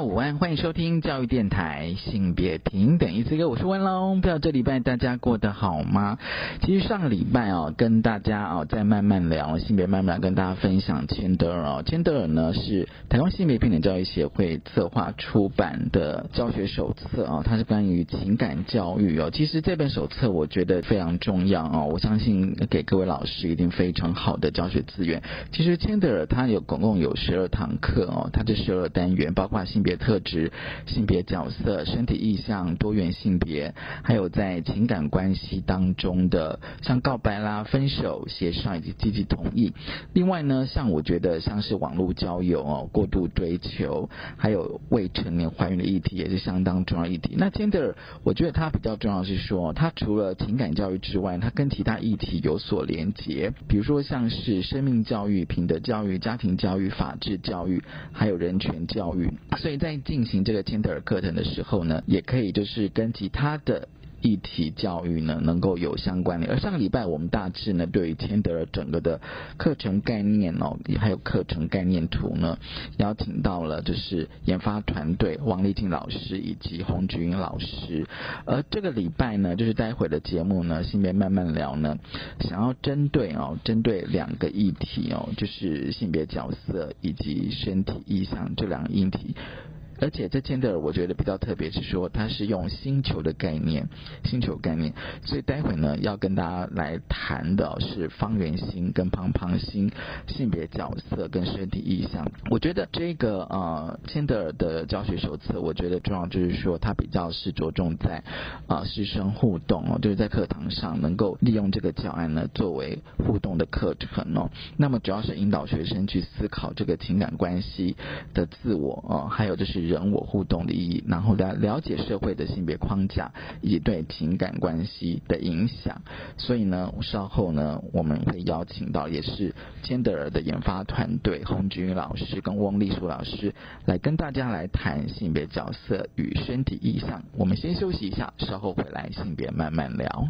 家午安，欢迎收听教育电台性别平等一次歌，我是温龙。不知道这礼拜大家过得好吗？其实上个礼拜哦，跟大家哦在慢慢聊性别，慢慢跟大家分享千德尔哦，千德尔呢是台湾性别平等教育协会策划出版的教学手册啊，它是关于情感教育哦。其实这本手册我觉得非常重要哦，我相信给各位老师一定非常好的教学资源。其实千德尔它有总共有十二堂课哦，它这十二单元包括。性别特质、性别角色、身体意向、多元性别，还有在情感关系当中的像告白啦、分手、协商以及积极同意。另外呢，像我觉得像是网络交友哦、过度追求，还有未成年怀孕的议题也是相当重要议题。那 gender 我觉得它比较重要是说，它除了情感教育之外，它跟其他议题有所连结，比如说像是生命教育、品德教育、家庭教育、法治教育，还有人权教育。所以在进行这个千特尔课程的时候呢，也可以就是跟其他的。议题教育呢，能够有相关联。而上个礼拜我们大致呢，对于千德尔整个的课程概念哦，还有课程概念图呢，邀请到了就是研发团队王丽静老师以及洪菊英老师。而这个礼拜呢，就是待会的节目呢，性别慢慢聊呢，想要针对哦，针对两个议题哦，就是性别角色以及身体意向这两个议题。而且这千德尔我觉得比较特别是说，它是用星球的概念，星球概念。所以待会呢，要跟大家来谈的是方圆星跟胖胖星性别角色跟身体意向。我觉得这个呃千德尔的教学手册，我觉得重要就是说，它比较是着重在啊师生互动哦，就是在课堂上能够利用这个教案呢作为互动的课程哦。那么主要是引导学生去思考这个情感关系的自我哦，还有就是。人我互动的意义，然后来了解社会的性别框架以及对情感关系的影响。所以呢，稍后呢，我们会邀请到也是千德尔的研发团队洪君老师跟翁丽书老师来跟大家来谈性别角色与身体意向。我们先休息一下，稍后回来性别慢慢聊。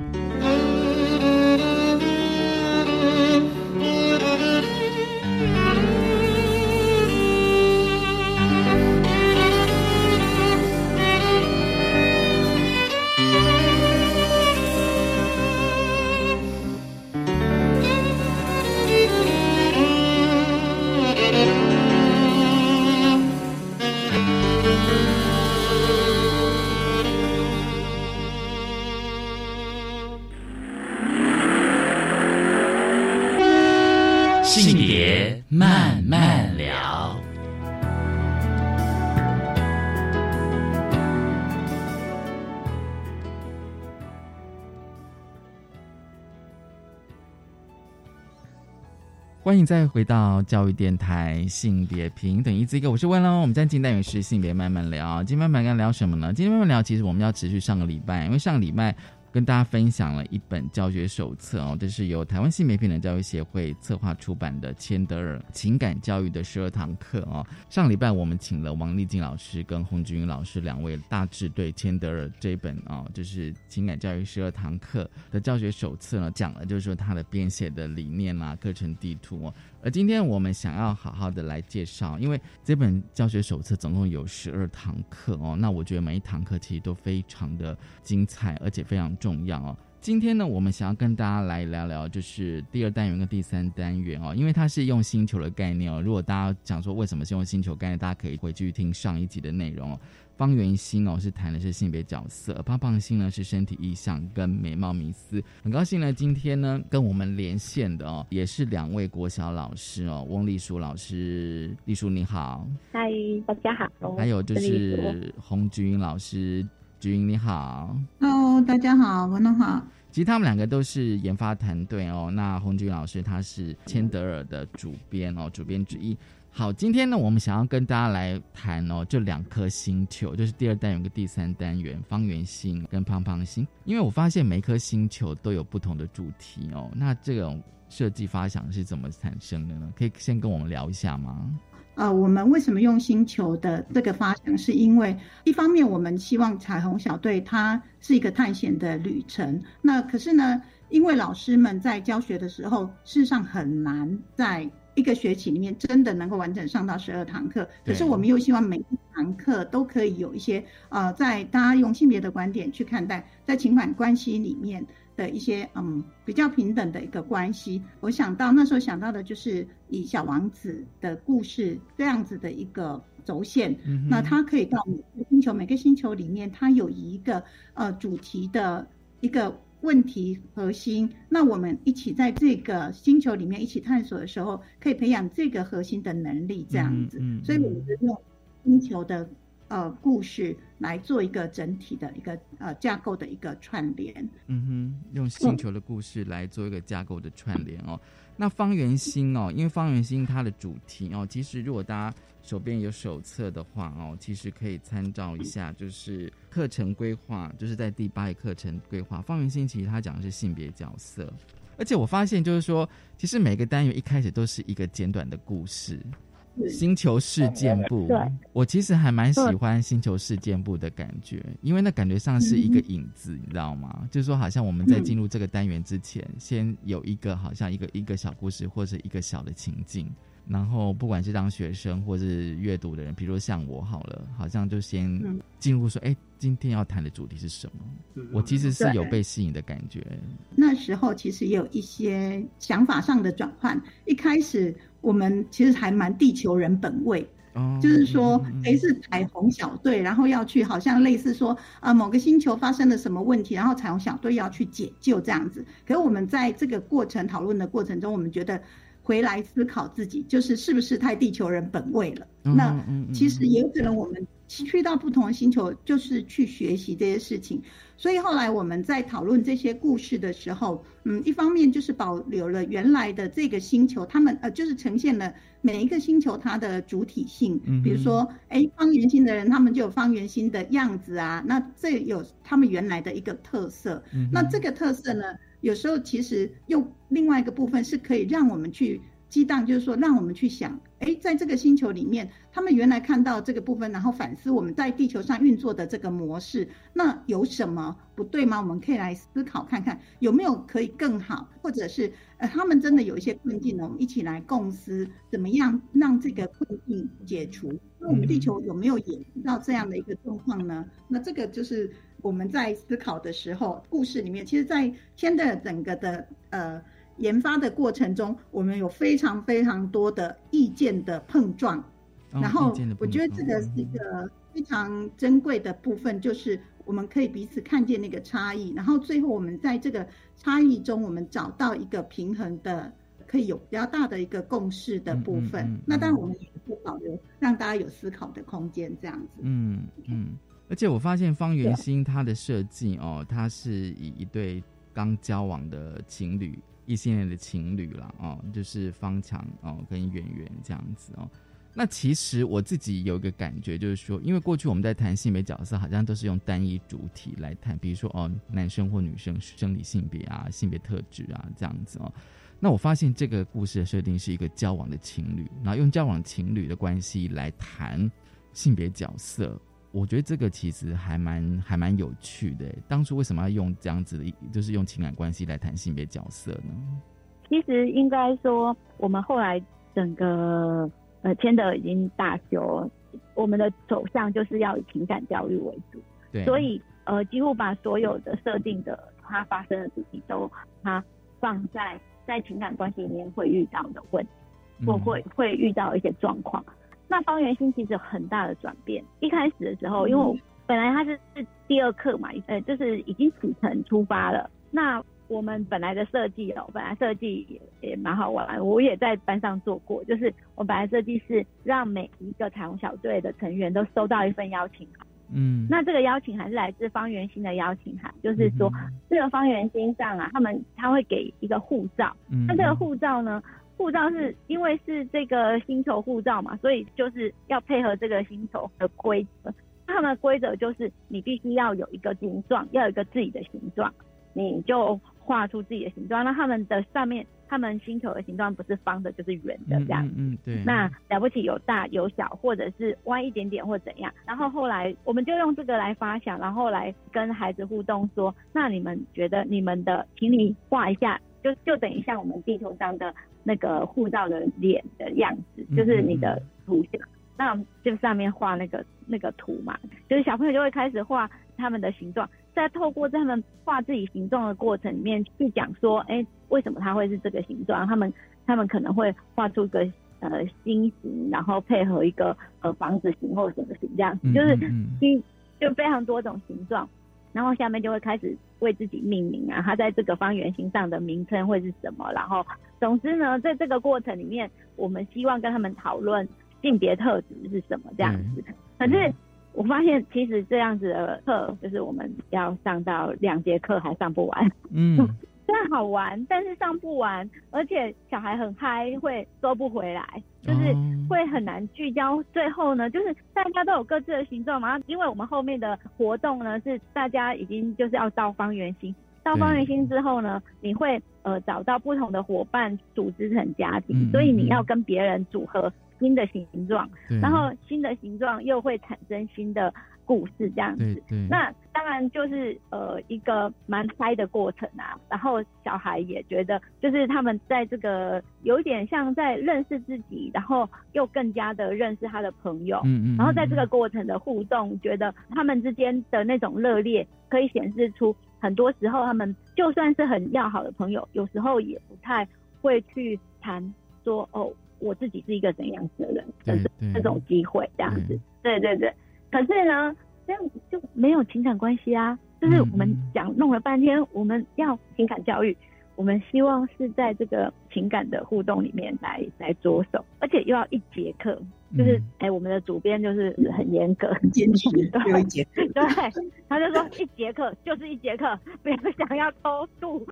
性别慢慢聊欢迎再回到教育电台性别平等一字一个，我是温龙。我们在进单元是性别慢慢聊，今天慢慢跟聊什么呢？今天慢慢聊，其实我们要持续上个礼拜，因为上个礼拜。跟大家分享了一本教学手册哦，这是由台湾性别平等教育协会策划出版的千德尔情感教育的十二堂课哦。上礼拜我们请了王丽静老师跟洪志云老师两位，大致对千德尔这一本哦，就是情感教育十二堂课的教学手册呢，讲了就是说它的编写的理念啦、课程地图哦。而今天我们想要好好的来介绍，因为这本教学手册总共有十二堂课哦，那我觉得每一堂课其实都非常的精彩，而且非常重要哦。今天呢，我们想要跟大家来聊聊，就是第二单元跟第三单元哦，因为它是用星球的概念哦。如果大家讲说为什么是用星球概念，大家可以回去听上一集的内容哦。方圆心哦是谈的是性别角色，胖胖心呢是身体意向跟美貌迷思。很高兴呢，今天呢跟我们连线的哦也是两位国小老师哦，翁丽书老师，丽书你好，嗨，大家好。还有就是洪菊英老师，菊英你好，Hello，大家好，晚上好。其实他们两个都是研发团队哦。那洪菊老师他是千德尔的主编哦，主编之一。好，今天呢，我们想要跟大家来谈哦，这两颗星球，就是第二单元跟第三单元，方圆星跟胖胖星。因为我发现每颗星球都有不同的主题哦，那这种设计发想是怎么产生的呢？可以先跟我们聊一下吗？呃，我们为什么用星球的这个发想？是因为一方面我们希望彩虹小队它是一个探险的旅程，那可是呢，因为老师们在教学的时候，事实上很难在。一个学期里面真的能够完整上到十二堂课，可是我们又希望每一堂课都可以有一些呃，在大家用性别的观点去看待，在情感关系里面的一些嗯比较平等的一个关系。我想到那时候想到的就是以小王子的故事这样子的一个轴线，那它可以到每个星球，每个星球里面它有一个呃主题的一个。问题核心，那我们一起在这个星球里面一起探索的时候，可以培养这个核心的能力，这样子。所以我们用星球的呃故事来做一个整体的一个呃架构的一个串联。嗯哼，用星球的故事来做一个架构的串联哦。那方圆心哦，因为方圆心它的主题哦，其实如果大家。手边有手册的话哦，其实可以参照一下，就是课程规划，就是在第八个课程规划。方圆心其实它讲的是性别角色，而且我发现就是说，其实每个单元一开始都是一个简短的故事。星球事件部，我其实还蛮喜欢星球事件部的感觉，因为那感觉上是一个影子，你知道吗？就是说，好像我们在进入这个单元之前，先有一个好像一个一个小故事或者一个小的情境。然后，不管是当学生或是阅读的人，比如像我好了，好像就先进入说，哎，今天要谈的主题是什么？我其实是有被吸引的感觉。那时候其实也有一些想法上的转换。一开始我们其实还蛮地球人本位，就是说，哎，是彩虹小队，然后要去，好像类似说，啊，某个星球发生了什么问题，然后彩虹小队要去解救这样子。可是我们在这个过程讨论的过程中，我们觉得。回来思考自己，就是是不是太地球人本位了？那其实也有可能我们去到不同的星球，就是去学习这些事情。所以后来我们在讨论这些故事的时候，嗯，一方面就是保留了原来的这个星球，他们呃就是呈现了每一个星球它的主体性。比如说，哎，方圆心的人，他们就有方圆心的样子啊。那这有他们原来的一个特色。那这个特色呢？有时候其实又另外一个部分是可以让我们去激荡，就是说让我们去想，哎，在这个星球里面，他们原来看到这个部分，然后反思我们在地球上运作的这个模式，那有什么不对吗？我们可以来思考看看有没有可以更好，或者是呃，他们真的有一些困境呢，我们一起来共思，怎么样让这个困境解除？那我们地球有没有也遇到这样的一个状况呢？那这个就是。我们在思考的时候，故事里面，其实，在天的整个的呃研发的过程中，我们有非常非常多的意见的碰撞。然后，我觉得这个是一个非常珍贵的部分，就是我们可以彼此看见那个差异，然后最后我们在这个差异中，我们找到一个平衡的，可以有比较大的一个共识的部分。那当然，我们也不保留让大家有思考的空间，这样子。嗯嗯。而且我发现方圆心它的设计哦，它是以一对刚交往的情侣，异性恋的情侣了哦，就是方强哦跟圆圆这样子哦。那其实我自己有一个感觉，就是说，因为过去我们在谈性别角色，好像都是用单一主体来谈，比如说哦，男生或女生生理性别啊、性别特质啊这样子哦。那我发现这个故事的设定是一个交往的情侣，然后用交往情侣的关系来谈性别角色。我觉得这个其实还蛮还蛮有趣的。当初为什么要用这样子的，就是用情感关系来谈性别角色呢？其实应该说，我们后来整个呃签的已经大修，我们的走向就是要以情感教育为主。对。所以呃，几乎把所有的设定的它发生的主题都它放在在情感关系里面会遇到的问题，或会会遇到一些状况。那方圆星其实有很大的转变。一开始的时候，因为我本来它是是第二课嘛，呃，就是已经启程出发了。那我们本来的设计哦，本来设计也也蛮好玩，我也在班上做过。就是我本来设计是让每一个彩虹小队的成员都收到一份邀请函。嗯。那这个邀请函是来自方圆星的邀请函，就是说这个方圆星上啊，他们他会给一个护照。嗯。那这个护照呢？护照是因为是这个星球护照嘛，所以就是要配合这个星球的规则。他们的规则就是你必须要有一个形状，要有一个自己的形状，你就画出自己的形状。那他们的上面，他们星球的形状不是方的，就是圆的这样。嗯，对。那了不起有大有小，或者是歪一点点或怎样。然后后来我们就用这个来发想，然后来跟孩子互动说：那你们觉得你们的，请你画一下，就就等于像我们地球上的那个护照的脸的样子，就是你的图像。那就上面画那个那个图嘛，就是小朋友就会开始画他们的形状，在透过他们画自己形状的过程里面去讲说，哎，为什么他会是这个形状？他们他们可能会画出个呃心形，然后配合一个呃房子形或什么形这样，就是一就非常多种形状，然后下面就会开始为自己命名啊，它在这个方圆形上的名称会是什么？然后总之呢，在这个过程里面，我们希望跟他们讨论。性别特质是什么这样子？可是我发现，其实这样子的课，就是我们要上到两节课还上不完。嗯，虽然好玩，但是上不完，而且小孩很嗨，会收不回来，就是会很难聚焦。最后呢，就是大家都有各自的形状嘛，因为我们后面的活动呢，是大家已经就是要到方圆心，到方圆心之后呢，你会呃找到不同的伙伴组织成家庭，所以你要跟别人组合。新的形状，然后新的形状又会产生新的故事，这样子。那当然就是呃一个蛮嗨的过程啊。然后小孩也觉得，就是他们在这个有一点像在认识自己，然后又更加的认识他的朋友。嗯嗯。然后在这个过程的互动，觉得他们之间的那种热烈，可以显示出很多时候他们就算是很要好的朋友，有时候也不太会去谈说哦。我自己是一个怎样子的人，就是这种机会这样子，对对对。可是呢，这样就没有情感关系啊。就是我们讲弄了半天，我们要情感教育，我们希望是在这个情感的互动里面来来着手，而且又要一节课，就是哎，我们的主编就是很严格、很坚持，对，对，他就说一节课就是一节课，不要想要偷渡。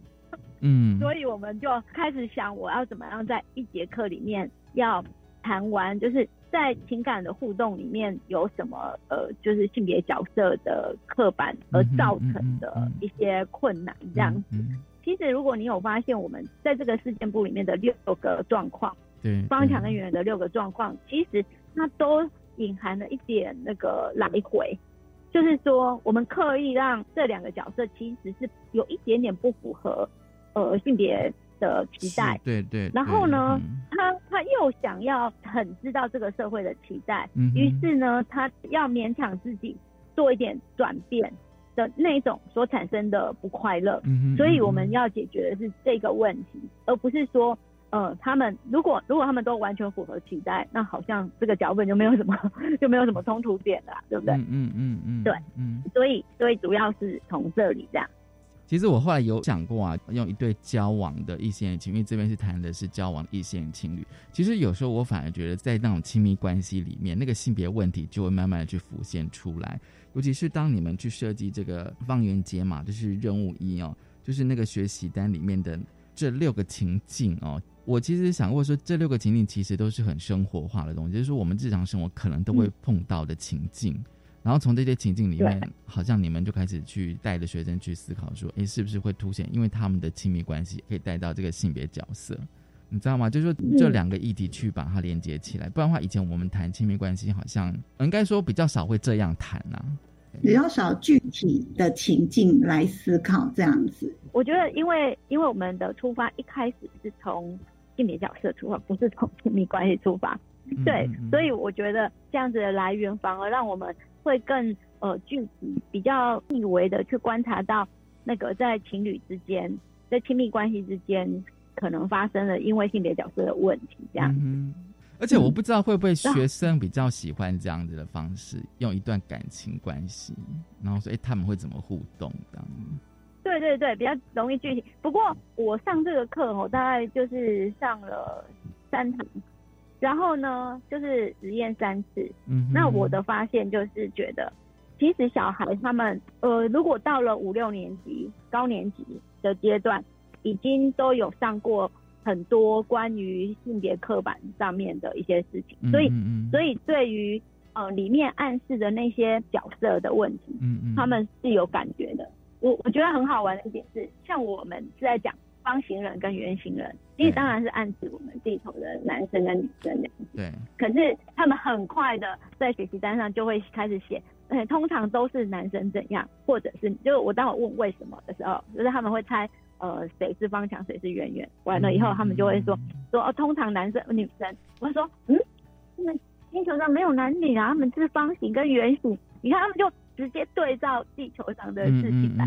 嗯，所以我们就开始想，我要怎么样在一节课里面要谈完，就是在情感的互动里面有什么呃，就是性别角色的刻板而造成的一些困难这样子。其实如果你有发现，我们在这个事件部里面的六个状况，对方强跟圆圆的六个状况，其实它都隐含了一点那个来回，就是说我们刻意让这两个角色其实是有一点点不符合。呃，性别的期待，对对，然后呢，他他又想要很知道这个社会的期待，于是呢，他要勉强自己做一点转变的那种所产生的不快乐，所以我们要解决的是这个问题，而不是说，呃，他们如果如果他们都完全符合期待，那好像这个脚本就没有什么 就没有什么冲突点了，对不对？嗯嗯嗯，对，嗯，所以所以主要是从这里这样。其实我后来有想过啊，用一对交往的异性恋情侣，这边是谈的是交往异性情侣。其实有时候我反而觉得，在那种亲密关系里面，那个性别问题就会慢慢的去浮现出来。尤其是当你们去设计这个方圆解码，就是任务一哦，就是那个学习单里面的这六个情境哦。我其实想过说，这六个情境其实都是很生活化的东西，就是我们日常生活可能都会碰到的情境。然后从这些情境里面，好像你们就开始去带着学生去思考，说，哎，是不是会凸显，因为他们的亲密关系可以带到这个性别角色，你知道吗？就是说这两个议题去把它连接起来，不然的话，以前我们谈亲密关系，好像应该说比较少会这样谈呐，比较少具体的情境来思考这样子。我觉得，因为因为我们的出发一开始是从性别角色出发，不是从亲密关系出发，对，所以我觉得这样子的来源反而让我们。会更呃具体、比较细微的去观察到那个在情侣之间、在亲密关系之间可能发生了因为性别角色的问题这样。嗯，而且我不知道会不会学生比较喜欢这样子的方式，用一段感情关系，然后说哎他们会怎么互动这样。对对对，比较容易具体。不过我上这个课我大概就是上了三堂。然后呢，就是实验三次。嗯，那我的发现就是觉得，其实小孩他们，呃，如果到了五六年级、高年级的阶段，已经都有上过很多关于性别刻板上面的一些事情，所以所以对于呃里面暗示的那些角色的问题，嗯嗯，他们是有感觉的。我我觉得很好玩的一点是，像我们是在讲方形人跟圆形人，因为当然是暗指我们地球的男生跟女生这样子。对。可是他们很快的在学习单上就会开始写，呃，通常都是男生怎样，或者是就是我当我问为什么的时候，就是他们会猜。呃，谁是方强，谁是圆圆？完了以后，他们就会说说哦，通常男生女生。我说嗯，他们星球上没有男女啊，他们是方形跟圆形。你看，他们就直接对照地球上的事情来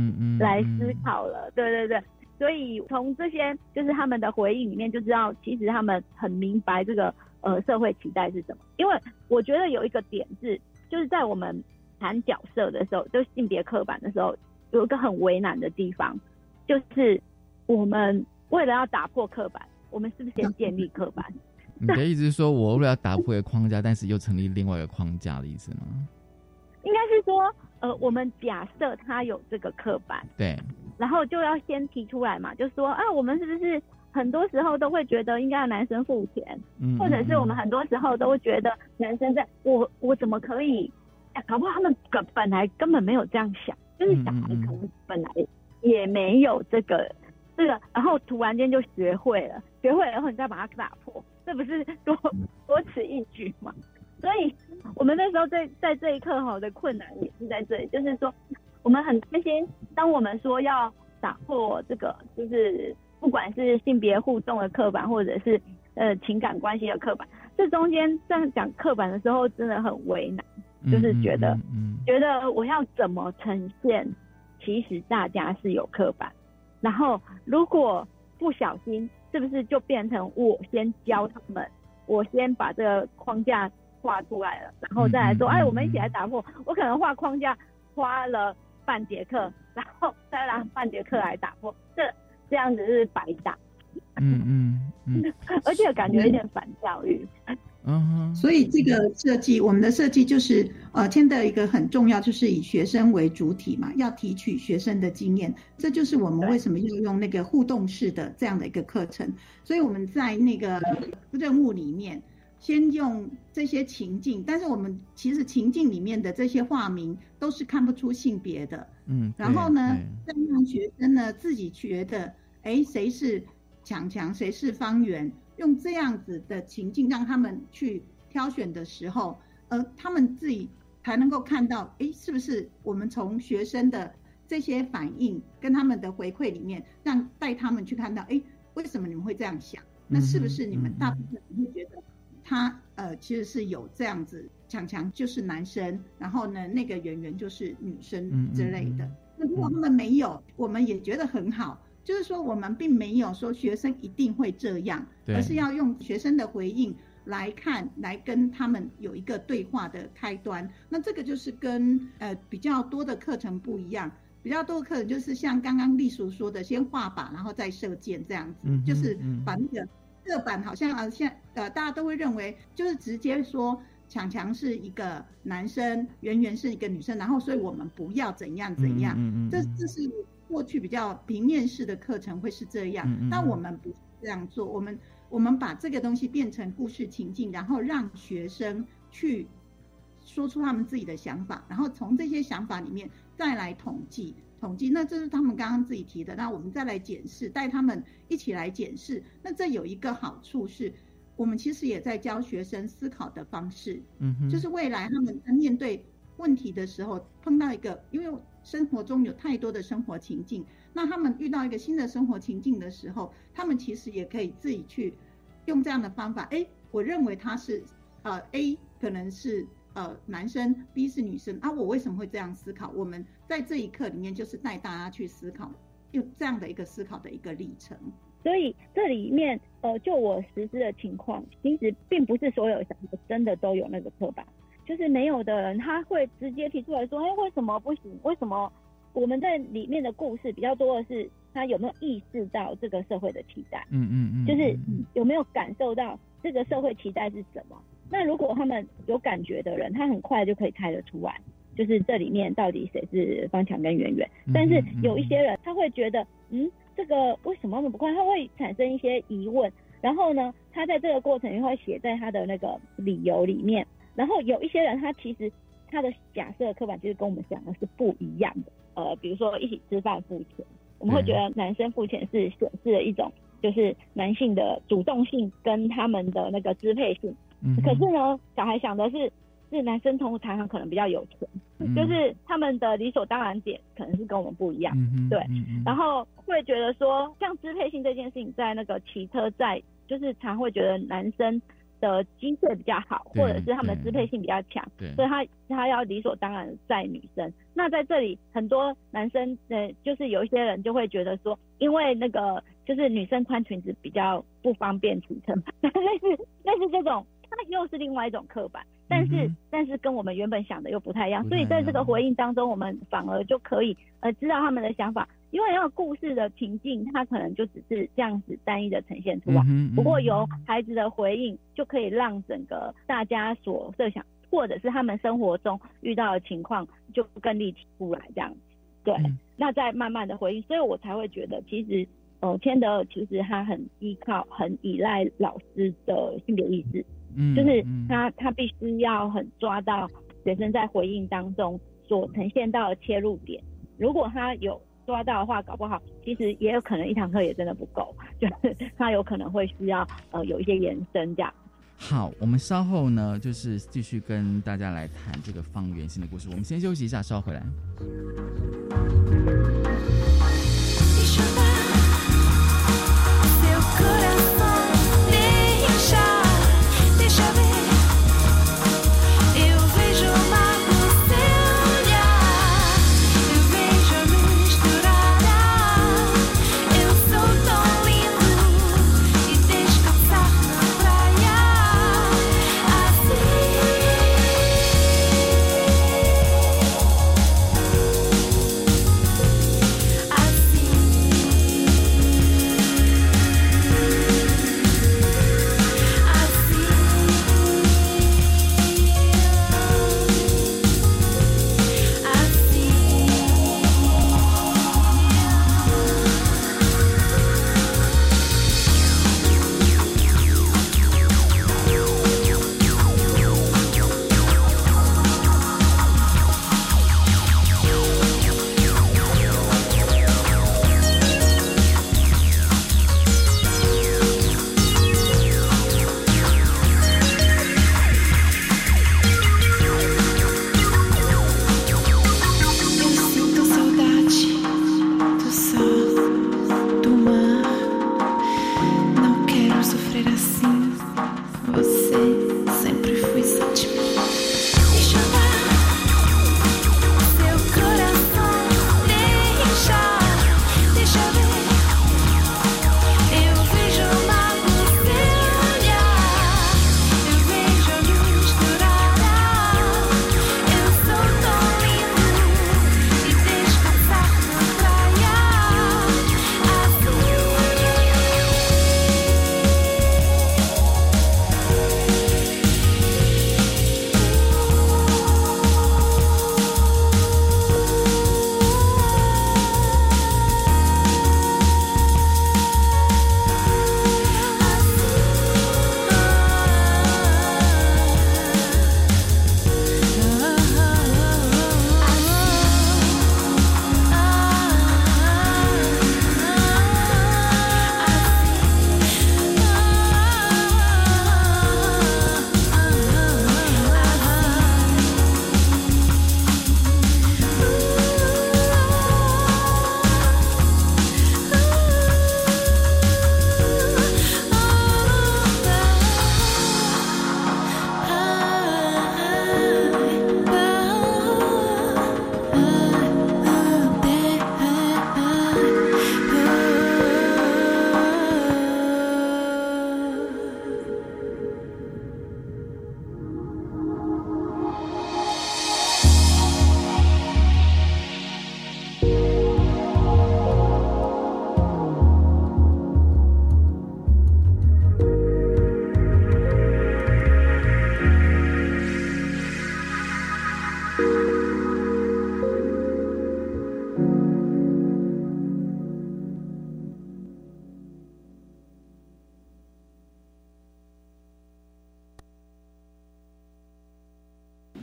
来思考了。对对对，所以从这些就是他们的回应里面就知道，其实他们很明白这个呃社会期待是什么。因为我觉得有一个点是，就是在我们谈角色的时候，就性别刻板的时候，有一个很为难的地方。就是我们为了要打破刻板，我们是不是先建立刻板？你的意思是说，我为了要打破一个框架，但是又成立另外一个框架的意思吗？应该是说，呃，我们假设他有这个刻板，对，然后就要先提出来嘛，就说啊，我们是不是很多时候都会觉得应该要男生付钱，或者是我们很多时候都会觉得男生在，我我怎么可以？搞不好他们本本来根本没有这样想，就是小孩可能本来。也没有这个，这个，然后突然间就学会了，学会了然后你再把它打破，这不是多多此一举吗？所以，我们那时候在在这一刻哈的困难也是在这里，就是说，我们很担心，当我们说要打破这个，就是不管是性别互动的刻板，或者是呃情感关系的刻板，这中间在讲刻板的时候真的很为难，就是觉得，觉得我要怎么呈现？其实大家是有刻板，然后如果不小心，是不是就变成我先教他们，我先把这个框架画出来了，然后再来说，哎，我们一起来打破。我可能画框架花了半节课，然后再拿半节课来打破，这这样子是白打。嗯嗯嗯，而且感觉有点反教育。嗯，所以这个设计，我们的设计就是呃，牵的一个很重要，就是以学生为主体嘛，要提取学生的经验，这就是我们为什么要用那个互动式的这样的一个课程。所以我们在那个任务里面，先用这些情境，但是我们其实情境里面的这些化名都是看不出性别的，嗯，然后呢，再让学生呢自己觉得，哎，谁是强强，谁是方圆。用这样子的情境让他们去挑选的时候，呃，他们自己才能够看到，哎，是不是我们从学生的这些反应跟他们的回馈里面，让带他们去看到，哎，为什么你们会这样想？那是不是你们大部分人会觉得他呃其实是有这样子，强强就是男生，然后呢那个圆圆就是女生之类的。那如果他们没有，我们也觉得很好。就是说，我们并没有说学生一定会这样，而是要用学生的回应来看，来跟他们有一个对话的开端。那这个就是跟呃比较多的课程不一样，比较多的课程就是像刚刚丽叔说的，先画靶，然后再射箭这样子，就是把那个射板好像啊，现呃大家都会认为就是直接说强强是一个男生，圆圆是一个女生，然后所以我们不要怎样怎样，嗯嗯这这是。过去比较平面式的课程会是这样，但我们不这样做。我们我们把这个东西变成故事情境，然后让学生去说出他们自己的想法，然后从这些想法里面再来统计统计。那这是他们刚刚自己提的，那我们再来检视，带他们一起来检视。那这有一个好处是，我们其实也在教学生思考的方式，嗯，就是未来他们在面对问题的时候碰到一个，因为。生活中有太多的生活情境，那他们遇到一个新的生活情境的时候，他们其实也可以自己去用这样的方法。哎，我认为他是呃 A 可能是呃男生，B 是女生啊，我为什么会这样思考？我们在这一刻里面就是带大家去思考，用这样的一个思考的一个历程。所以这里面呃，就我实施的情况，其实并不是所有小孩真的都有那个刻板。就是没有的人，他会直接提出来说：“哎，为什么不行？为什么我们在里面的故事比较多的是他有没有意识到这个社会的期待？嗯嗯嗯，就是有没有感受到这个社会期待是什么？那如果他们有感觉的人，他很快就可以猜得出来，就是这里面到底谁是方强跟圆圆。但是有一些人，他会觉得，嗯。”这个为什么那么不快？他会产生一些疑问。然后呢，他在这个过程也会写在他的那个理由里面。然后有一些人，他其实他的假设刻板其实跟我们讲的是不一样的。呃，比如说一起吃饭付钱，我们会觉得男生付钱是显示了一种就是男性的主动性跟他们的那个支配性。可是呢，小孩想的是。是男生通常可能比较有钱，就是他们的理所当然点可能是跟我们不一样，对。然后会觉得说，像支配性这件事情，在那个骑车在，就是常会觉得男生的机会比较好，或者是他们的支配性比较强，所以他他要理所当然在女生。那在这里，很多男生呃，就是有一些人就会觉得说，因为那个就是女生穿裙子比较不方便骑车，类似类似这种。那又是另外一种刻板，但是但是跟我们原本想的又不太一样，所以在这个回应当中，我们反而就可以呃知道他们的想法，因为要故事的情境，它可能就只是这样子单一的呈现出来，不过由孩子的回应就可以让整个大家所设想，或者是他们生活中遇到的情况就更立体出来这样子，对，那再慢慢的回应，所以我才会觉得其实呃千德其实他很依靠很依赖老师的性别意识。嗯，就是他，他必须要很抓到学生在回应当中所呈现到的切入点。如果他有抓到的话，搞不好其实也有可能一堂课也真的不够，就是 他有可能会需要呃有一些延伸这样。好，我们稍后呢就是继续跟大家来谈这个方圆心的故事。我们先休息一下，稍后回来。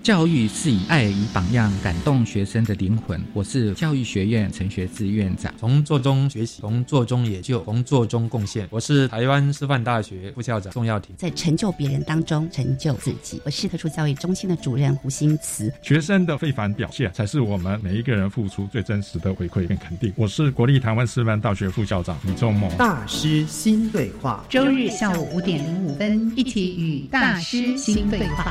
教育是以爱与榜样感动学生的灵魂。我是教育学院陈学志院长。从做中学习，从做中研究，从做中贡献。我是台湾师范大学副校长宋耀庭。在成就别人当中成就自己。我是特殊教育中心的主任胡新慈。学生的非凡表现，才是我们每一个人付出最真实的回馈跟肯定。我是国立台湾师范大学副校长李仲谋。大师新对话，周日下午五点零五分，一起与大师新对话。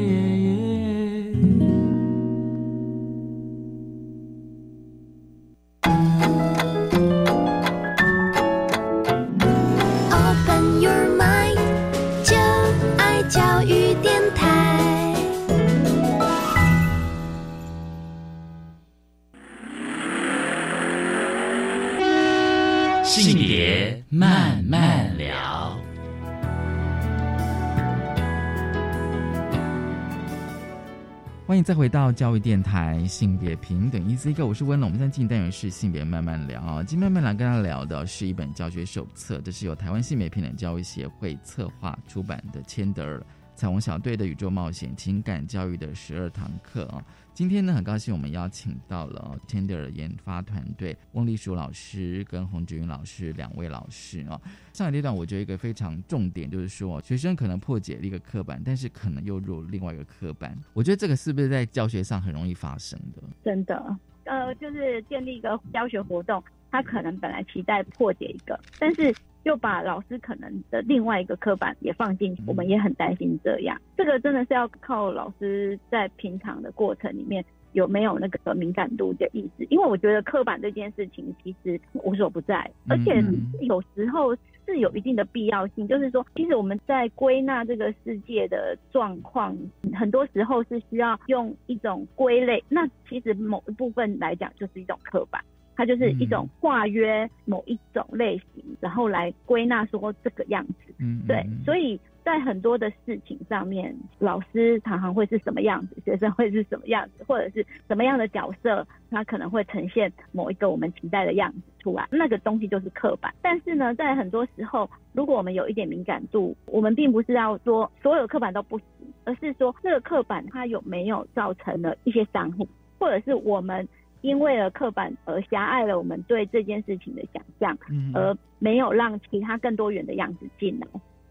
性慢聊，欢迎再回到教育电台性别平等 E C 哥，我是温龙。我们现在进单元是性别慢慢聊啊，今天慢慢来跟大家聊的是一本教学手册，这是由台湾性别平等教育协会策划出版的《千德尔。彩虹小队的宇宙冒险情感教育的十二堂课》啊。今天呢，很高兴我们邀请到了 Tender 研发团队翁丽淑老师跟洪志云老师两位老师啊。上一阶段，我觉得一个非常重点就是说，学生可能破解了一个刻板，但是可能又入另外一个刻板。我觉得这个是不是在教学上很容易发生的？真的，呃，就是建立一个教学活动，他可能本来期待破解一个，但是。就把老师可能的另外一个刻板也放进去，我们也很担心这样。这个真的是要靠老师在平常的过程里面有没有那个敏感度的意识，因为我觉得刻板这件事情其实无所不在，而且有时候是有一定的必要性。就是说，其实我们在归纳这个世界的状况，很多时候是需要用一种归类，那其实某一部分来讲就是一种刻板。它就是一种化约某一种类型，然后来归纳说这个样子。嗯，对，所以在很多的事情上面，老师常常会是什么样子，学生会是什么样子，或者是什么样的角色，他可能会呈现某一个我们期待的样子出来。那个东西就是刻板。但是呢，在很多时候，如果我们有一点敏感度，我们并不是要说所有刻板都不行，而是说这个刻板它有没有造成了一些伤害，或者是我们。因为了刻板而狭隘了我们对这件事情的想象，而没有让其他更多元的样子进来。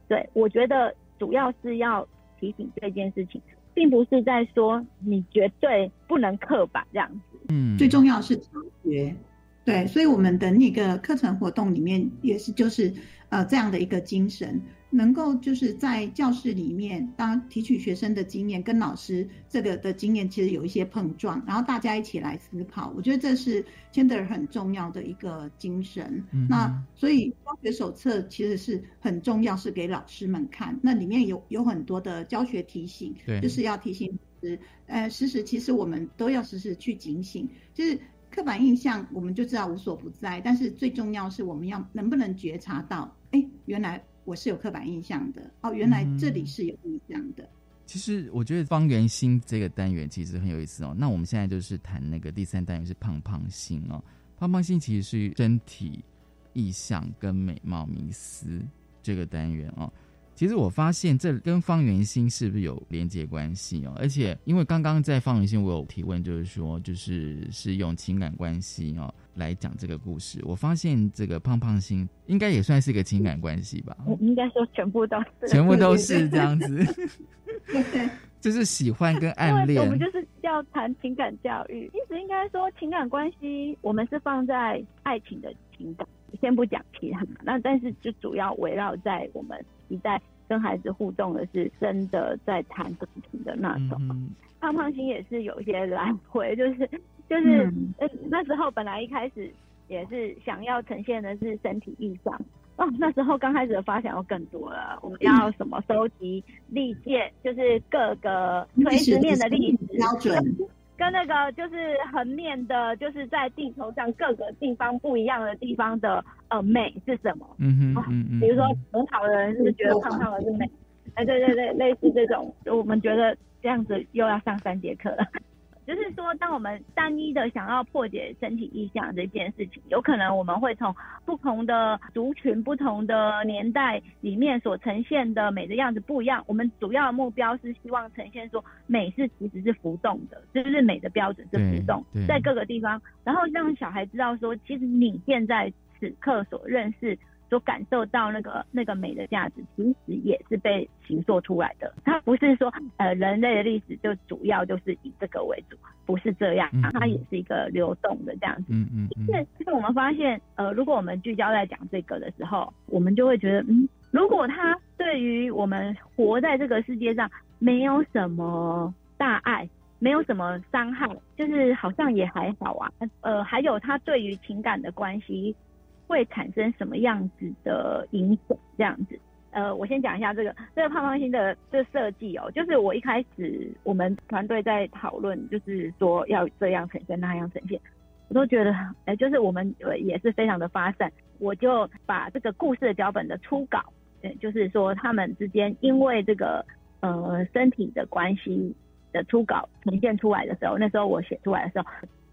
对我觉得主要是要提醒这件事情，并不是在说你绝对不能刻板这样子。嗯，最重要是察觉。对，所以我们的那个课程活动里面也是就是呃这样的一个精神。能够就是在教室里面，当提取学生的经验跟老师这个的经验，其实有一些碰撞，然后大家一起来思考，我觉得这是 Chandler 很重要的一个精神。那所以教学手册其实是很重要，是给老师们看。那里面有有很多的教学提醒，就是要提醒时，呃，时时其实我们都要时时去警醒。就是刻板印象，我们就知道无所不在，但是最重要是我们要能不能觉察到，哎，原来。我是有刻板印象的哦，原来这里是有印象的。其实我觉得方圆心这个单元其实很有意思哦。那我们现在就是谈那个第三单元是胖胖心哦。胖胖心其实是身体意象跟美貌迷思这个单元哦。其实我发现这跟方圆心是不是有连接关系哦？而且因为刚刚在方圆心我有提问，就是说就是是用情感关系哦来讲这个故事。我发现这个胖胖心应该也算是一个情感关系吧？应该说全部都是，全部都是这样子。就是喜欢跟暗恋，我们就是要谈情感教育。其实应该说情感关系，我们是放在爱情的情感，先不讲其他。那但是就主要围绕在我们期待跟孩子互动的是真的在谈感情的那种。胖胖心也是有一些来回，就是就是呃那时候本来一开始也是想要呈现的是身体意象。哦，那时候刚开始的发想要更多了，我们要什么收集历届，就是各个垂直面的历史标准，跟那个就是横面的，就是在地球上各个地方不一样的地方的呃美是什么？嗯哼嗯嗯，比如说很好的人是觉得胖胖的是美，哎对对对，类似这种，我们觉得这样子又要上三节课了。就是说，当我们单一的想要破解身体意象这件事情，有可能我们会从不同的族群、不同的年代里面所呈现的美的样子不一样。我们主要的目标是希望呈现说，美是其实是浮动的，就是美的标准是浮动，在各个地方，然后让小孩知道说，其实你现在此刻所认识。所感受到那个那个美的价值，其实也是被形塑出来的。它不是说呃人类的历史就主要就是以这个为主，不是这样，它也是一个流动的这样子。嗯嗯。是，就是我们发现，呃，如果我们聚焦在讲这个的时候，我们就会觉得，嗯，如果它对于我们活在这个世界上没有什么大碍，没有什么伤害，就是好像也还好啊。呃，还有他对于情感的关系。会产生什么样子的影响？这样子，呃，我先讲一下这个这个胖胖星的这设计哦，就是我一开始我们团队在讨论，就是说要这样呈现那样呈现，我都觉得，哎，就是我们也是非常的发散，我就把这个故事的脚本的初稿，呃，就是说他们之间因为这个呃身体的关系的初稿呈现出来的时候，那时候我写出来的时候，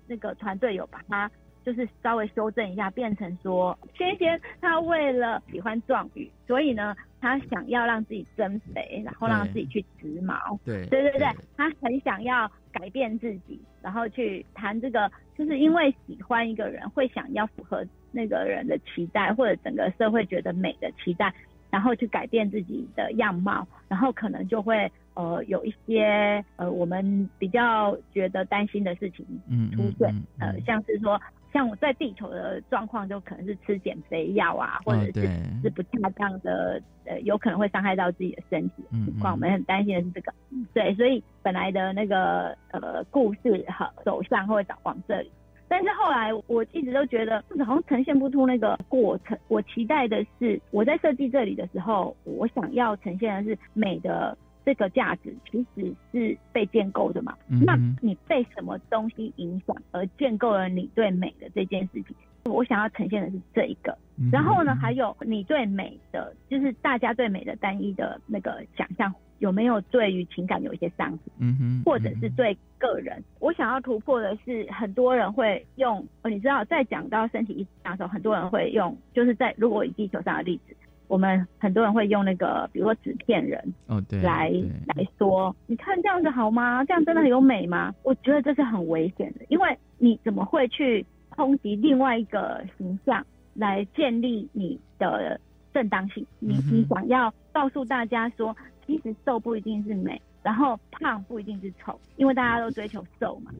那个团队有把它。就是稍微修正一下，变成说，仙仙他为了喜欢壮语，所以呢，他想要让自己增肥，然后让自己去植毛。对对对对，他很想要改变自己，然后去谈这个，就是因为喜欢一个人，会想要符合那个人的期待，或者整个社会觉得美的期待，然后去改变自己的样貌，然后可能就会呃有一些呃我们比较觉得担心的事情出现，呃像是说。像我在地球的状况，就可能是吃减肥药啊，或者是是不恰当的，呃，有可能会伤害到自己的身体情况。我们很担心的是这个，对，所以本来的那个呃故事和走向会导往这里，但是后来我一直都觉得好像呈现不出那个过程。我期待的是我在设计这里的时候，我想要呈现的是美的。这个价值其实是被建构的嘛？那你被什么东西影响而建构了你对美的这件事情？我想要呈现的是这一个。然后呢，还有你对美的，就是大家对美的单一的那个想象，有没有对于情感有一些伤害？嗯哼，或者是对个人，我想要突破的是，很多人会用，你知道，在讲到身体意识的时候，很多人会用，就是在如果以地球上的例子。我们很多人会用那个，比如说纸片人，哦对，来来说，你看这样子好吗？这样真的很有美吗？我觉得这是很危险的，因为你怎么会去抨击另外一个形象来建立你的正当性？你你想要告诉大家说，其实瘦不一定是美，然后胖不一定是丑，因为大家都追求瘦嘛。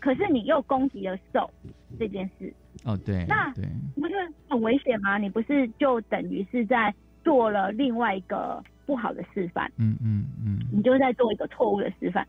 可是你又攻击了瘦这件事。哦，对，那不是很危险吗？你不是就等于是在做了另外一个不好的示范？嗯嗯嗯，你就是在做一个错误的示范。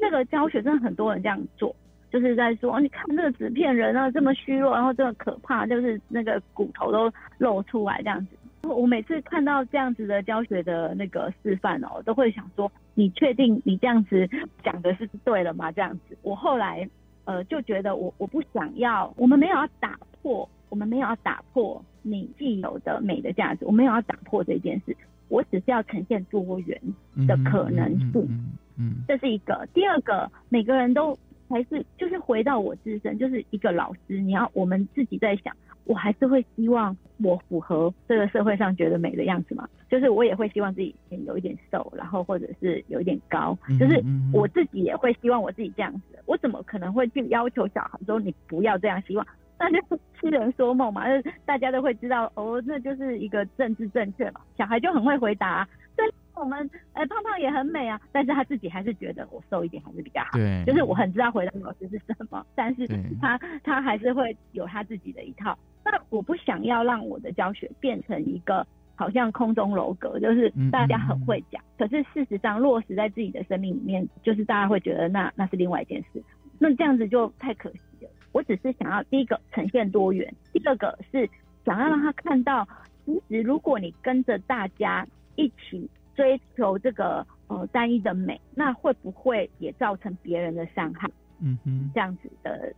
这个教学真的很多人这样做，就是在说，你看这个纸片人啊，这么虚弱，然后这么可怕，就是那个骨头都露出来这样子。我每次看到这样子的教学的那个示范哦，都会想说，你确定你这样子讲的是对了吗？这样子，我后来。呃，就觉得我我不想要，我们没有要打破，我们没有要打破你既有的美的价值，我没有要打破这件事，我只是要呈现多元的可能性。嗯，这是一个。第二个，每个人都还是就是回到我自身，就是一个老师，你要我们自己在想，我还是会希望我符合这个社会上觉得美的样子嘛，就是我也会希望自己有一点瘦，然后或者是有一点高，就是我自己也会希望我自己这样子。我怎么可能会去要求小孩说你不要这样希望？那就痴人说梦嘛，就是大家都会知道哦，那就是一个政治正确嘛。小孩就很会回答，对我们哎胖胖也很美啊，但是他自己还是觉得我瘦一点还是比较好。对，就是我很知道回答老师是什么，但是他他还是会有他自己的一套。那我不想要让我的教学变成一个好像空中楼阁，就是大家很会讲，可是事实上落实在自己的生命里面，就是大家会觉得那那是另外一件事。那这样子就太可惜了。我只是想要第一个呈现多元，第二个是想要让他看到，其实如果你跟着大家一起追求这个呃单一的美，那会不会也造成别人的伤害？嗯哼，这样子的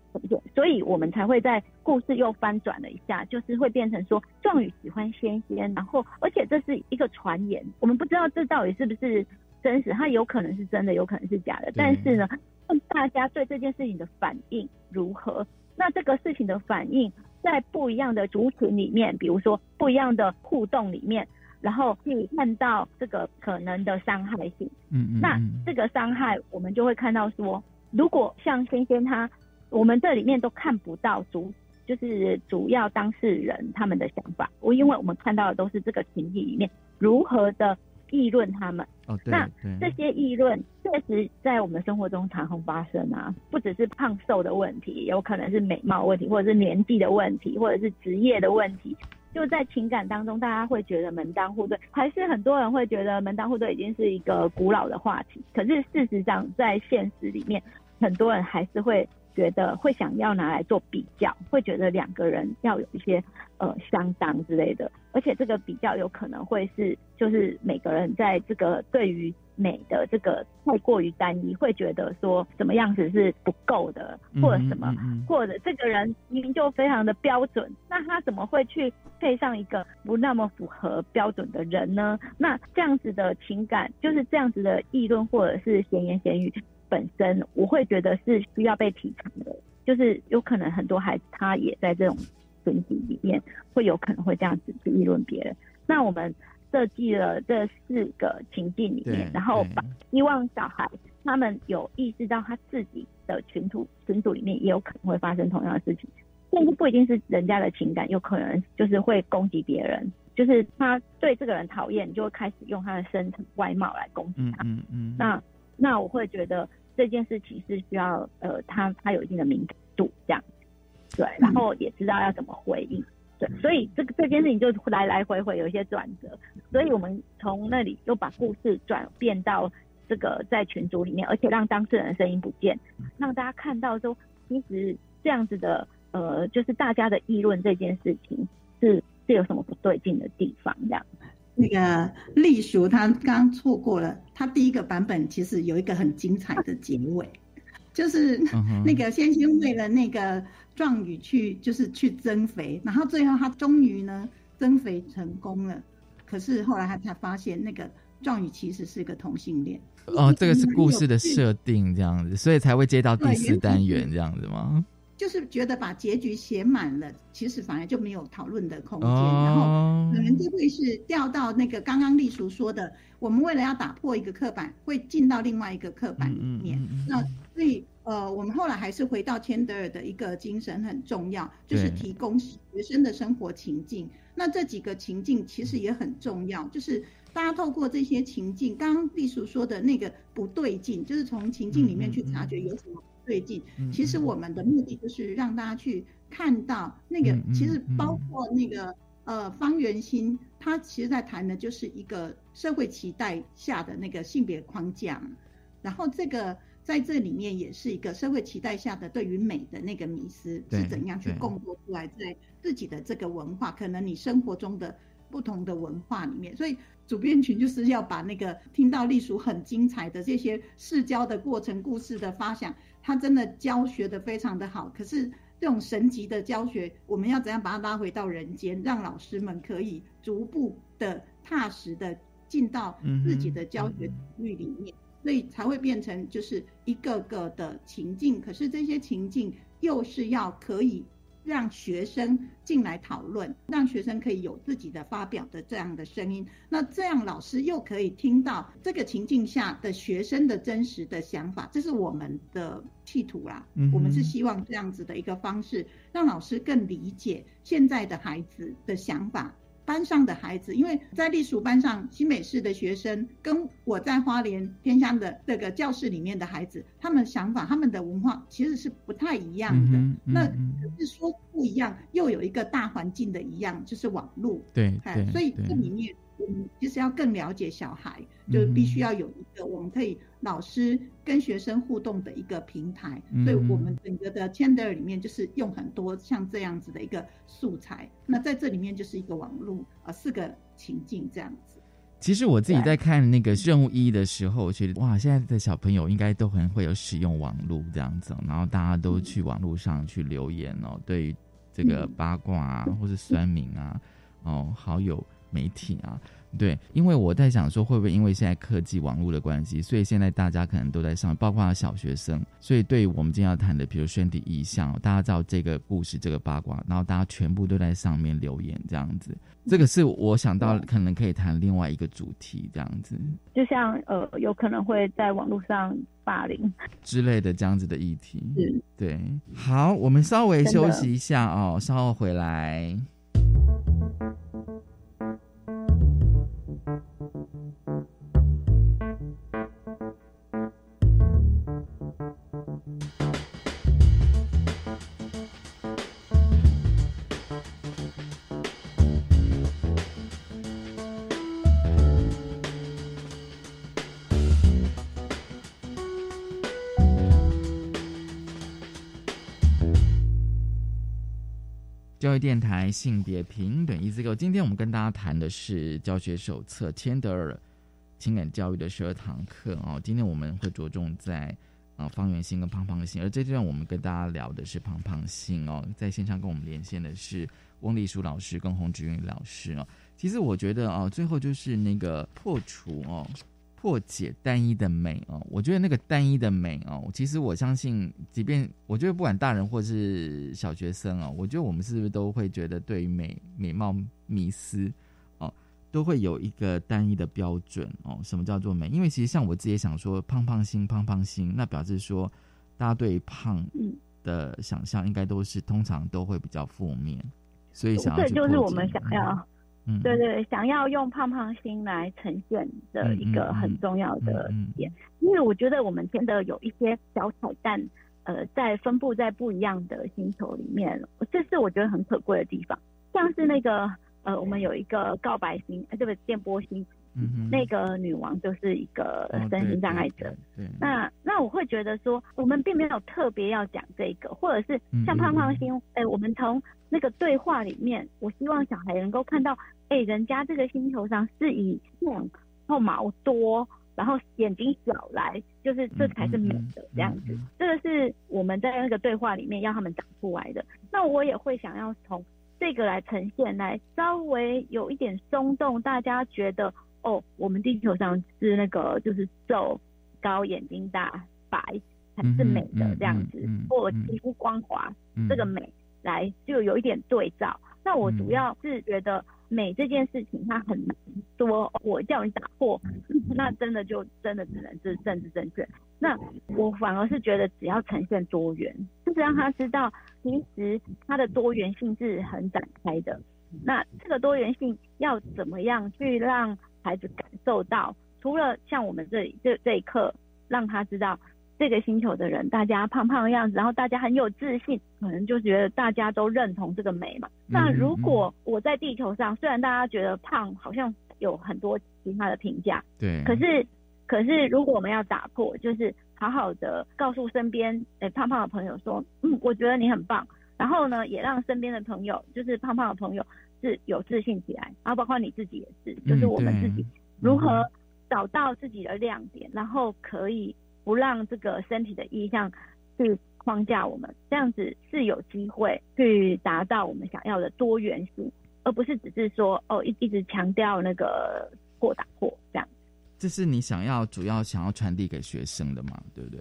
所以我们才会在故事又翻转了一下，就是会变成说壮宇喜欢仙仙，然后而且这是一个传言，我们不知道这到底是不是真实，它有可能是真的，有可能是假的，但是呢。问大家对这件事情的反应如何？那这个事情的反应在不一样的族群里面，比如说不一样的互动里面，然后可以看到这个可能的伤害性。嗯嗯。那这个伤害，我们就会看到说，如果像仙仙他，我们这里面都看不到主，就是主要当事人他们的想法。我因为我们看到的都是这个群体里面如何的。议论他们，那这些议论确实在我们生活中常常发生啊，不只是胖瘦的问题，有可能是美貌问题，或者是年纪的问题，或者是职业的问题。就在情感当中，大家会觉得门当户对，还是很多人会觉得门当户对已经是一个古老的话题。可是事实上，在现实里面，很多人还是会。觉得会想要拿来做比较，会觉得两个人要有一些呃相当之类的，而且这个比较有可能会是就是每个人在这个对于美的这个太过于单一，会觉得说什么样子是不够的，或者什么，或者这个人明明就非常的标准，那他怎么会去配上一个不那么符合标准的人呢？那这样子的情感就是这样子的议论或者是闲言闲语。本身我会觉得是需要被提倡的，就是有可能很多孩子他也在这种群体里面，会有可能会这样子去议论别人。那我们设计了这四个情境里面，然后把希望小孩他们有意识到他自己的群组群组里面也有可能会发生同样的事情，甚至不一定是人家的情感，有可能就是会攻击别人，就是他对这个人讨厌，就会开始用他的身材外貌来攻击他。嗯嗯。那那我会觉得。这件事情是需要呃，他他有一定的敏感度，这样对，然后也知道要怎么回应，对，所以这个这件事情就来来回回有一些转折，所以我们从那里又把故事转变到这个在群组里面，而且让当事人的声音不见，让大家看到说，其实这样子的呃，就是大家的议论这件事情是是有什么不对劲的地方，这样。那个隶属他刚错过了，他第一个版本其实有一个很精彩的结尾，就是那个先先为了那个壮宇去就是去增肥，然后最后他终于呢增肥成功了，可是后来他才发现那个壮宇其实是个同性恋。哦，这个是故事的设定这样子，所以才会接到第四单元这样子吗？就是觉得把结局写满了，其实反而就没有讨论的空间，然后可能就会是掉到那个刚刚丽叔说的，我们为了要打破一个刻板，会进到另外一个刻板里面。那所以呃，我们后来还是回到千德尔的一个精神很重要，就是提供学生的生活情境。那这几个情境其实也很重要，就是大家透过这些情境，刚刚丽叔说的那个不对劲，就是从情境里面去察觉有什么。最近，其实我们的目的就是让大家去看到那个，其实包括那个呃方圆心，他其实在谈的就是一个社会期待下的那个性别框架，然后这个在这里面也是一个社会期待下的对于美的那个迷失是怎样去共作出来，在自己的这个文化，可能你生活中的不同的文化里面，所以主编群就是要把那个听到隶属很精彩的这些世交的过程、故事的发想。他真的教学的非常的好，可是这种神级的教学，我们要怎样把它拉回到人间，让老师们可以逐步的踏实的进到自己的教学领域里面，所以才会变成就是一个个的情境。可是这些情境又是要可以让学生进来讨论，让学生可以有自己的发表的这样的声音。那这样老师又可以听到这个情境下的学生的真实的想法，这是我们的企图啦。我们是希望这样子的一个方式，让老师更理解现在的孩子的想法。班上的孩子，因为在隶属班上新美式的学生，跟我在花莲偏乡的这个教室里面的孩子，他们想法、他们的文化其实是不太一样的。那是说不一样，又有一个大环境的一样，就是网络。对对，所以这里面。嗯，其实要更了解小孩，就必须要有一个我们可以老师跟学生互动的一个平台。所以，我们整个的 Tender 里面就是用很多像这样子的一个素材。那在这里面就是一个网络啊，四个情境这样子。其实我自己在看那个任务一的时候，我觉得哇，现在的小朋友应该都很会有使用网络这样子，然后大家都去网络上去留言哦，对于这个八卦啊，或是酸民啊，哦，好友。媒体啊，对，因为我在想说，会不会因为现在科技网络的关系，所以现在大家可能都在上，包括小学生，所以对于我们今天要谈的，比如身体意象，大家知道这个故事、这个八卦，然后大家全部都在上面留言，这样子，这个是我想到可能可以谈另外一个主题，这样子，就像呃，有可能会在网络上霸凌之类的这样子的议题，对，好，我们稍微休息一下哦，稍后回来。教育电台性别平等一字购，今天我们跟大家谈的是教学手册《千德尔情感教育》的十二堂课哦。今天我们会着重在啊方圆心跟胖胖心，而这段我们跟大家聊的是胖胖心哦。在线上跟我们连线的是翁丽书老师跟洪志云老师哦。其实我觉得哦，最后就是那个破除哦。破解单一的美哦，我觉得那个单一的美哦，其实我相信，即便我觉得不管大人或是小学生哦，我觉得我们是不是都会觉得对于美美貌迷思哦，都会有一个单一的标准哦。什么叫做美？因为其实像我自己想说，胖胖心，胖胖心，那表示说大家对胖的想象应该都是通常都会比较负面，所以想要这就是我们想要。对对，想要用胖胖心来呈现的一个很重要的点，因为我觉得我们真的有一些小彩蛋，呃，在分布在不一样的星球里面，这是我觉得很可贵的地方。像是那个呃，我们有一个告白星，呃，这个电波星，那个女王就是一个身心障碍者。那那我会觉得说，我们并没有特别要讲这个，或者是像胖胖星，哎，我们从那个对话里面，我希望小孩能够看到。哎，人家这个星球上是以然后毛多，然后眼睛小来，就是这才是美的这样子。这个是我们在那个对话里面要他们长出来的。那我也会想要从这个来呈现，来稍微有一点松动，大家觉得哦，我们地球上是那个就是瘦高、眼睛大、白才是美的这样子，或皮肤光滑这个美来就有一点对照。那我主要是觉得。美这件事情，它很难说，我叫你打破，那真的就真的只能是政治正确。那我反而是觉得，只要呈现多元，就是让他知道，其实它的多元性是很展开的。那这个多元性要怎么样去让孩子感受到？除了像我们这里这这一刻，让他知道。这个星球的人，大家胖胖的样子，然后大家很有自信，可能就觉得大家都认同这个美嘛。那如果我在地球上，虽然大家觉得胖，好像有很多其他的评价，对，可是可是如果我们要打破，就是好好的告诉身边诶胖胖的朋友说，嗯，我觉得你很棒。然后呢，也让身边的朋友，就是胖胖的朋友是有自信起来，然后包括你自己也是，就是我们自己如何找到自己的亮点，然后可以。不让这个身体的意向去框架我们，这样子是有机会去达到我们想要的多元性，而不是只是说哦一一直强调那个破打破这样。这是你想要主要想要传递给学生的嘛？对不对？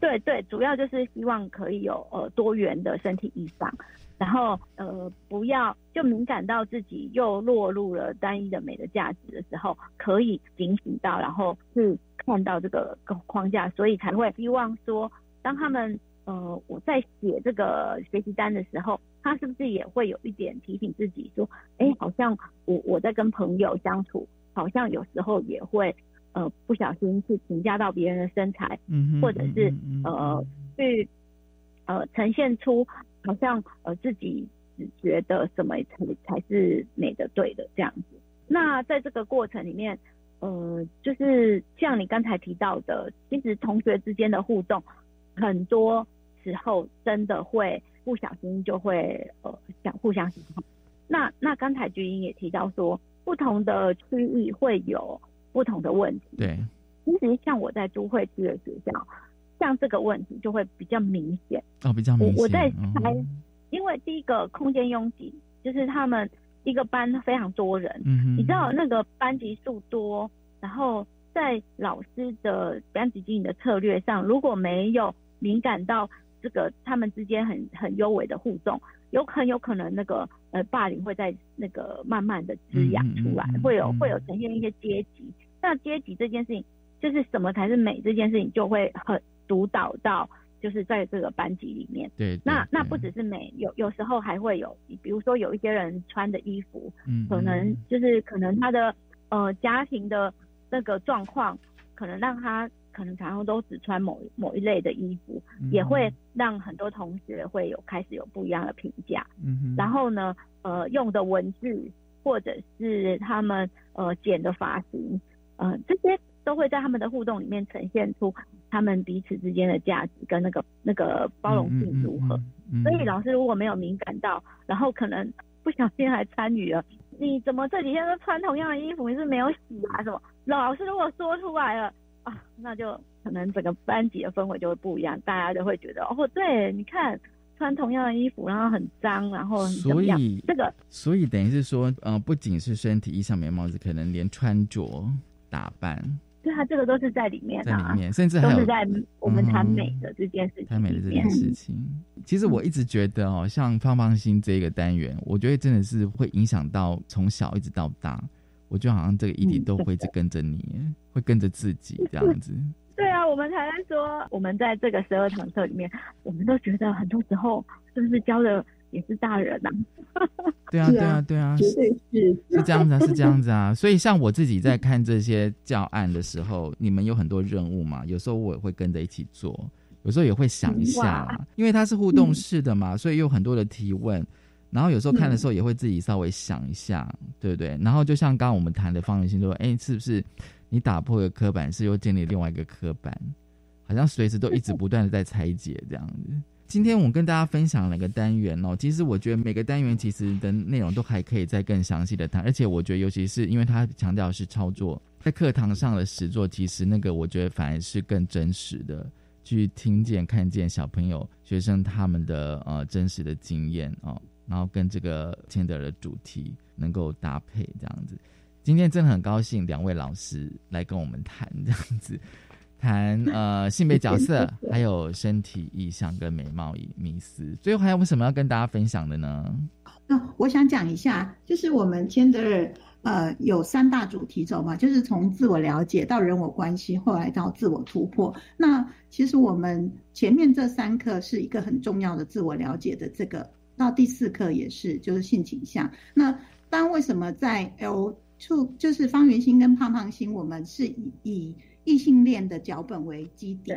对对，主要就是希望可以有呃多元的身体意向，然后呃不要就敏感到自己又落入了单一的美的价值的时候，可以警醒到，然后去看到这个框架，所以才会希望说，当他们呃我在写这个学习单的时候，他是不是也会有一点提醒自己说，哎，好像我我在跟朋友相处，好像有时候也会。呃，不小心去评价到别人的身材，嗯，或者是呃去呃呈现出好像呃自己只觉得什么才才是美的对的这样子。那在这个过程里面，呃，就是像你刚才提到的，其实同学之间的互动，很多时候真的会不小心就会呃想互相喜欢。那那刚才菊英也提到说，不同的区域会有。不同的问题，对，其实像我在都会区的学校，像这个问题就会比较明显哦，比较明显。我在猜，因为第一个空间拥挤，就是他们一个班非常多人，嗯你知道那个班级数多，然后在老师的班级经营的策略上，如果没有敏感到这个他们之间很很优美的互动，有很有可能那个呃霸凌会在那个慢慢的滋养出来，会有会有呈现一些阶级。那阶级这件事情，就是什么才是美这件事情，就会很主导到，就是在这个班级里面。对。那那不只是美，有有时候还会有，比如说有一些人穿的衣服，嗯，可能就是可能他的呃家庭的那个状况，可能让他可能常常都只穿某某一类的衣服，也会让很多同学会有开始有不一样的评价。嗯然后呢，呃，用的文字或者是他们呃剪的发型。呃，这些都会在他们的互动里面呈现出他们彼此之间的价值跟那个那个包容性如何。所以老师如果没有敏感到，然后可能不小心还参与了，你怎么这几天都穿同样的衣服？你是没有洗啊？什么？老师如果说出来了啊，那就可能整个班级的氛围就会不一样，大家就会觉得哦，对，你看穿同样的衣服，然后很脏，然后所以这个，所以等于是说，呃，不仅是身体衣裳、眉毛子，可能连穿着。打扮，对啊，这个都是在里面，在里面，甚至还有在我们谈美的这件事情，谈美的这件事情。其实我一直觉得哦，像胖胖心这个单元，我觉得真的是会影响到从小一直到大，我觉得好像这个议题都会一直跟着你，会跟着自己这样子。对啊，我们才在说，我们在这个十二堂课里面，我们都觉得很多时候是不是教的。也是大人 呐，对啊，对啊，对啊，绝对是是这样子啊，是这样子啊。所以像我自己在看这些教案的时候，你们有很多任务嘛，有时候我也会跟着一起做，有时候也会想一下，因为它是互动式的嘛，所以有很多的提问。然后有时候看的时候也会自己稍微想一下，对不对？然后就像刚刚我们谈的方圆性说，哎，是不是你打破一个刻板，是又建立另外一个刻板，好像随时都一直不断的在拆解这样子。今天我跟大家分享了一个单元哦，其实我觉得每个单元其实的内容都还可以再更详细的谈，而且我觉得尤其是因为他强调是操作，在课堂上的实作，其实那个我觉得反而是更真实的，去听见看见小朋友学生他们的呃真实的经验哦，然后跟这个签的的主题能够搭配这样子。今天真的很高兴两位老师来跟我们谈这样子。谈呃性别角色，还有身体意向跟美貌迷思，最后还有什么要跟大家分享的呢？那我想讲一下，就是我们签的呃有三大主题走嘛，就是从自我了解到人我关系，后来到自我突破。那其实我们前面这三课是一个很重要的自我了解的这个，到第四课也是，就是性倾向。那当为什么在 L two 就是方圆心跟胖胖心，我们是以异性恋的脚本为基底，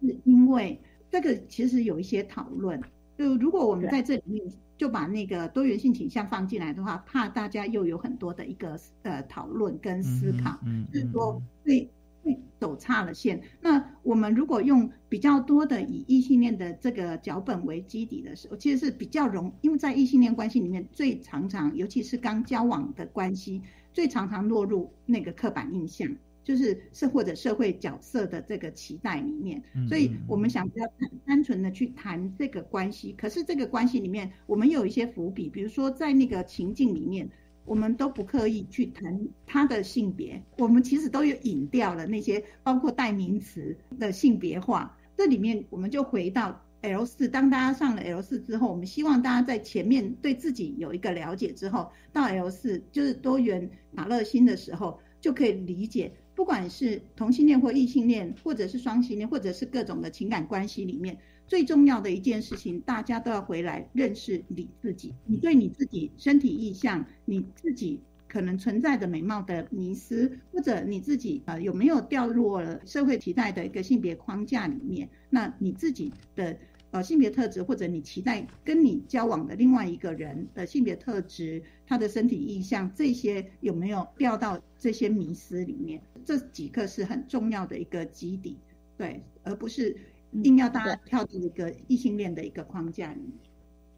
是因为这个其实有一些讨论。就如果我们在这里面就把那个多元性倾向放进来的话，怕大家又有很多的一个呃讨论跟思考，就是说会会走差了线。那我们如果用比较多的以异性恋的这个脚本为基底的时候，其实是比较容，因为在异性恋关系里面最常常，尤其是刚交往的关系，最常常落入那个刻板印象。就是社或者社会角色的这个期待里面，所以我们想比较单单纯的去谈这个关系。可是这个关系里面，我们有一些伏笔，比如说在那个情境里面，我们都不刻意去谈他的性别，我们其实都有引掉了那些包括代名词的性别化。这里面我们就回到 L 四，当大家上了 L 四之后，我们希望大家在前面对自己有一个了解之后，到 L 四就是多元马乐星的时候，就可以理解，不管是同性恋或异性恋，或者是双性恋，或者是各种的情感关系里面，最重要的一件事情，大家都要回来认识你自己，你对你自己身体意向，你自己。可能存在的美貌的迷失，或者你自己呃有没有掉入了社会期待的一个性别框架里面？那你自己的呃性别特质，或者你期待跟你交往的另外一个人的性别特质，他的身体意向这些有没有掉到这些迷思里面？这几个是很重要的一个基底，对，而不是硬要大家跳进一个异性恋的一个框架里面。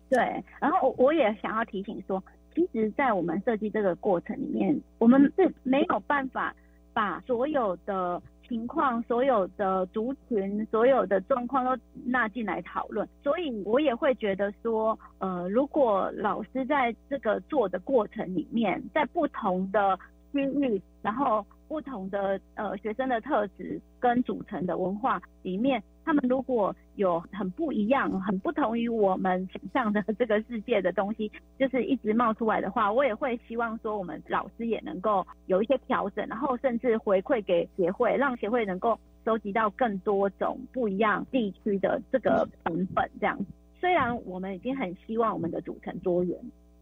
对，然后我也想要提醒说。其实，在我们设计这个过程里面，我们是没有办法把所有的情况、所有的族群、所有的状况都纳进来讨论。所以我也会觉得说，呃，如果老师在这个做的过程里面，在不同的区域，然后。不同的呃学生的特质跟组成的文化里面，他们如果有很不一样、很不同于我们想象的这个世界的东西，就是一直冒出来的话，我也会希望说，我们老师也能够有一些调整，然后甚至回馈给协会，让协会能够收集到更多种不一样地区的这个成本。这样，虽然我们已经很希望我们的组成多元，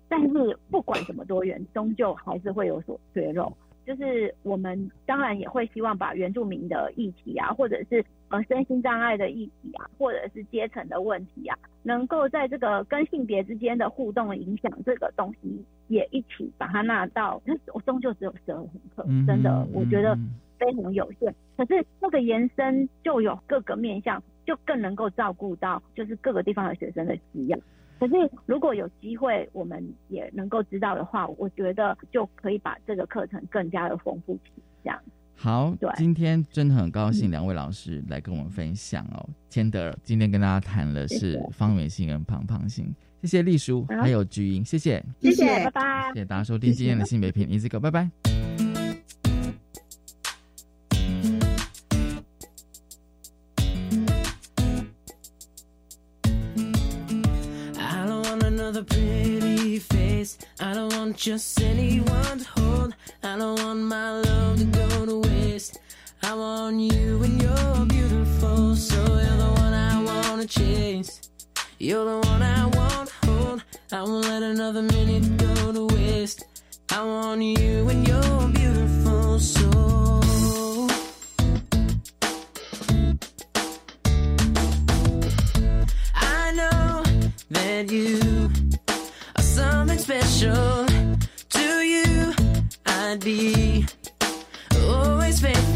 但是不管怎么多元，终究还是会有所缺漏。就是我们当然也会希望把原住民的议题啊，或者是呃身心障碍的议题啊，或者是阶层的问题啊，能够在这个跟性别之间的互动影响这个东西也一起把它纳到。那我终究只有十二堂课，真的我觉得非常有限。可是那个延伸就有各个面向，就更能够照顾到就是各个地方的学生的需要。可是，如果有机会，我们也能够知道的话，我觉得就可以把这个课程更加的丰富起这样。好，对，今天真的很高兴两位老师来跟我们分享哦。千德今天跟大家谈的是方圆心跟胖胖心，谢谢丽叔，还有菊英，谢谢，谢谢，拜拜，谢谢大家收听今天的性别片，一字狗，拜拜。I don't want just anyone to hold. I don't want my love to go to waste. I want you and you're beautiful, so you're the one I wanna chase. You're the one I wanna hold. I won't let another minute go to waste. I want you and you're beautiful, so. I know that you special to you. I'd be always faithful.